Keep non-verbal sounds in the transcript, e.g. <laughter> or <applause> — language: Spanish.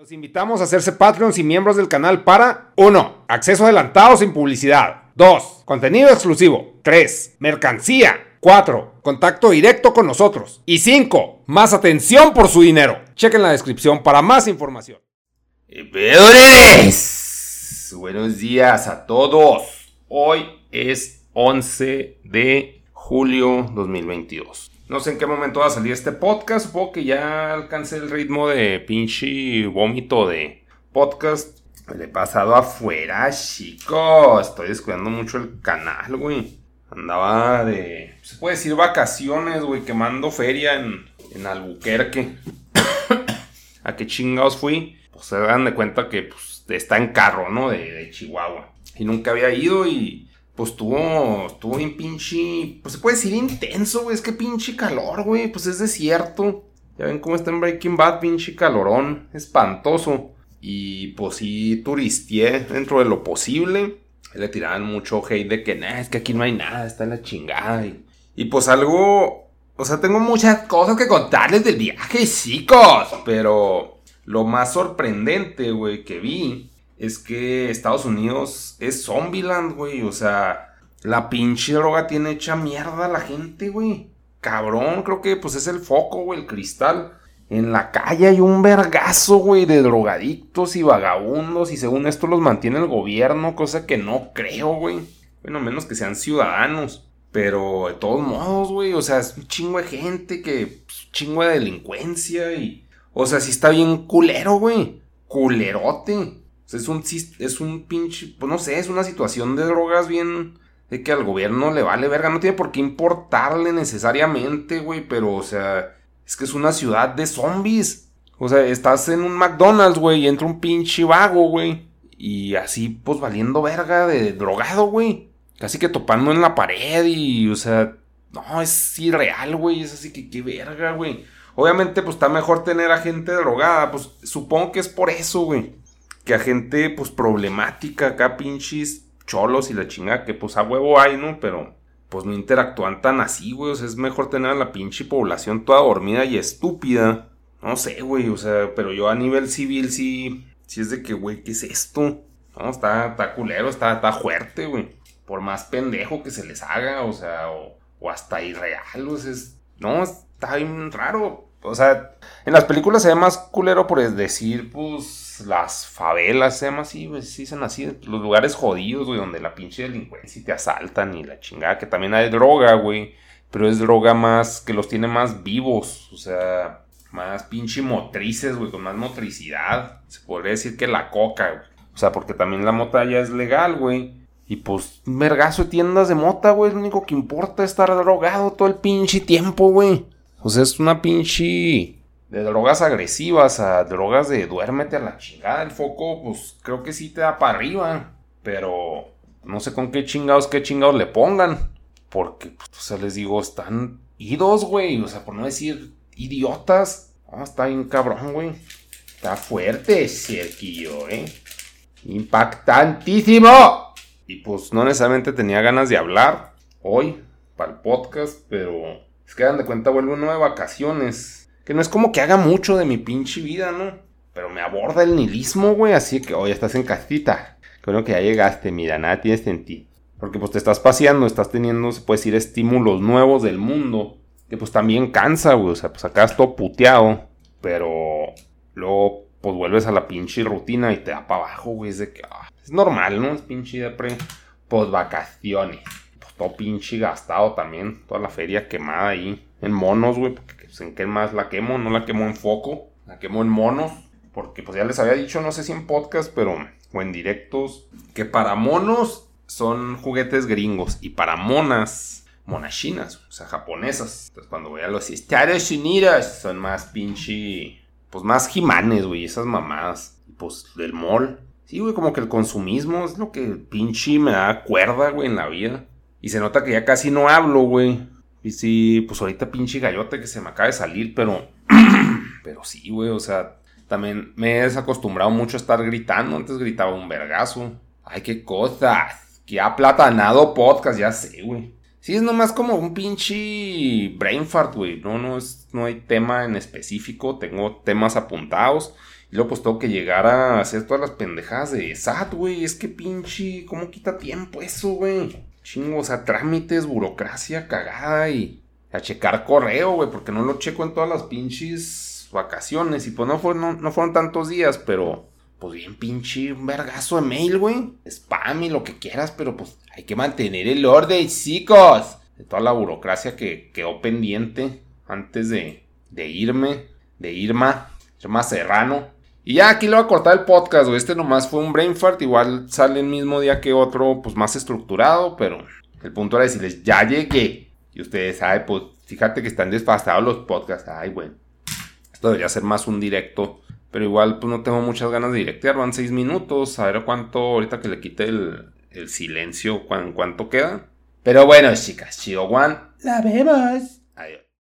Los invitamos a hacerse Patreons y miembros del canal para 1. Acceso adelantado sin publicidad. 2. Contenido exclusivo. 3. Mercancía. 4. Contacto directo con nosotros. Y 5. Más atención por su dinero. Chequen la descripción para más información. ¡Peores! Buenos días a todos. Hoy es 11 de julio 2022. No sé en qué momento va a salir este podcast. Supongo que ya alcancé el ritmo de pinche vómito de podcast. Me lo he pasado afuera, chicos. Estoy descuidando mucho el canal, güey. Andaba de. Se puede decir vacaciones, güey. Quemando feria en, en Albuquerque. <coughs> ¿A qué chingados fui? Pues se dan de cuenta que pues, está en carro, ¿no? De, de Chihuahua. Y nunca había ido y pues tuvo, estuvo bien pinche, pues se puede decir intenso, güey, es que pinche calor, güey, pues es desierto. Ya ven cómo está en Breaking Bad, pinche calorón, espantoso. Y pues sí, turistié dentro de lo posible. Le tiraban mucho hate de que, nah, es que aquí no hay nada, está en la chingada. Y, y pues algo, o sea, tengo muchas cosas que contarles del viaje, chicos. Pero lo más sorprendente, güey, que vi es que Estados Unidos es Zombieland, güey. O sea, la pinche droga tiene hecha mierda a la gente, güey. Cabrón, creo que pues es el foco, güey, el cristal. En la calle hay un vergazo, güey, de drogadictos y vagabundos. Y según esto los mantiene el gobierno, cosa que no creo, güey. Bueno, menos que sean ciudadanos. Pero de todos modos, güey, o sea, es un chingo de gente que. Pues, chingo de delincuencia y. O sea, sí está bien culero, güey. Culerote es un, es un pinche, pues no sé, es una situación de drogas bien, de que al gobierno le vale verga, no tiene por qué importarle necesariamente, güey, pero, o sea, es que es una ciudad de zombies. O sea, estás en un McDonald's, güey, y entra un pinche vago, güey. Y así, pues valiendo verga de drogado, güey. Casi que topando en la pared y, o sea, no, es irreal, güey. Es así que qué verga, güey. Obviamente, pues está mejor tener a gente drogada. Pues supongo que es por eso, güey que a gente, pues, problemática, acá pinches cholos y la chingada, que pues a huevo hay, ¿no? Pero, pues no interactúan tan así, güey. O sea, es mejor tener a la pinche población toda dormida y estúpida. No sé, güey, o sea, pero yo a nivel civil sí, sí es de que, güey, ¿qué es esto? No, está, está culero, está, está fuerte, güey. Por más pendejo que se les haga, o sea, o, hasta irreal, o sea, es, no, está bien raro. O sea, en las películas se ve más culero por decir, pues, las favelas, se llama así, pues, sí, dicen así, los lugares jodidos, güey, donde la pinche delincuencia te asaltan y la chingada, que también hay droga, güey, pero es droga más, que los tiene más vivos, o sea, más pinche motrices, güey, con más motricidad, se podría decir que la coca, güey. O sea, porque también la mota ya es legal, güey. Y pues, vergazo de tiendas de mota, güey. Lo único que importa es estar drogado todo el pinche tiempo, güey. O sea, es una pinche de drogas agresivas a drogas de duérmete a la chingada. El foco, pues creo que sí te da para arriba. Pero no sé con qué chingados, qué chingados le pongan. Porque, pues, o sea, les digo, están idos, güey. O sea, por no decir idiotas. Ah, está bien cabrón, güey. Está fuerte, cerquillo, eh. Impactantísimo. Y pues no necesariamente tenía ganas de hablar hoy para el podcast, pero es que dan de cuenta, vuelvo uno de vacaciones que no es como que haga mucho de mi pinche vida, ¿no? Pero me aborda el nihilismo, güey. Así que, oye, estás en casita. Creo que ya llegaste, mira, nada tienes en ti. Porque pues te estás paseando, estás teniendo, se puede decir, estímulos nuevos del mundo. Que pues también cansa, güey. O sea, pues acá todo puteado. Pero luego, pues vuelves a la pinche rutina y te da para abajo, güey. Es de que, ah, es normal, ¿no? Es pinche de pre. Pues vacaciones. Pues todo pinche gastado también. Toda la feria quemada ahí. En monos, güey. Porque pues, en qué más la quemo, no la quemo en foco, la quemo en monos, porque pues ya les había dicho, no sé si en podcast, pero o en directos, que para monos son juguetes gringos y para monas, monas chinas, o sea, japonesas. Entonces cuando voy a los Estados Unidos son más pinche, pues más jimanes, güey, esas mamadas. Y pues del mall. Sí, güey, como que el consumismo es lo que pinche me da cuerda, güey, en la vida. Y se nota que ya casi no hablo, güey. Y sí, pues ahorita pinche gallote que se me acaba de salir, pero. <clears throat> pero sí, güey, o sea, también me he desacostumbrado mucho a estar gritando. Antes gritaba un vergazo. Ay, qué cosas. Que ha platanado podcast, ya sé, güey. Sí, es nomás como un pinche brain fart, güey. No, no, es, no hay tema en específico. Tengo temas apuntados. Y luego pues tengo que llegar a hacer todas las pendejadas de SAT, güey. Es que pinche, ¿cómo quita tiempo eso, güey? Chingo, o sea, trámites, burocracia, cagada y a checar correo, güey, porque no lo checo en todas las pinches vacaciones. Y pues no fueron, no, fueron tantos días, pero pues bien pinche un vergazo de mail, güey. Spam y lo que quieras, pero pues hay que mantener el orden, chicos. De toda la burocracia que quedó pendiente antes de, de irme, de Irma, Irma Serrano. Y ya aquí lo voy a cortar el podcast, güey. Este nomás fue un brain fart. Igual sale el mismo día que otro, pues más estructurado. Pero el punto era decirles, ya llegué. Y ustedes, ay, pues fíjate que están desfasados los podcasts. Ay, güey. Esto debería ser más un directo. Pero igual, pues no tengo muchas ganas de directear. Van seis minutos. A ver cuánto, ahorita que le quite el, el silencio, cuánto queda. Pero bueno, chicas, Chido One. La vemos. Adiós.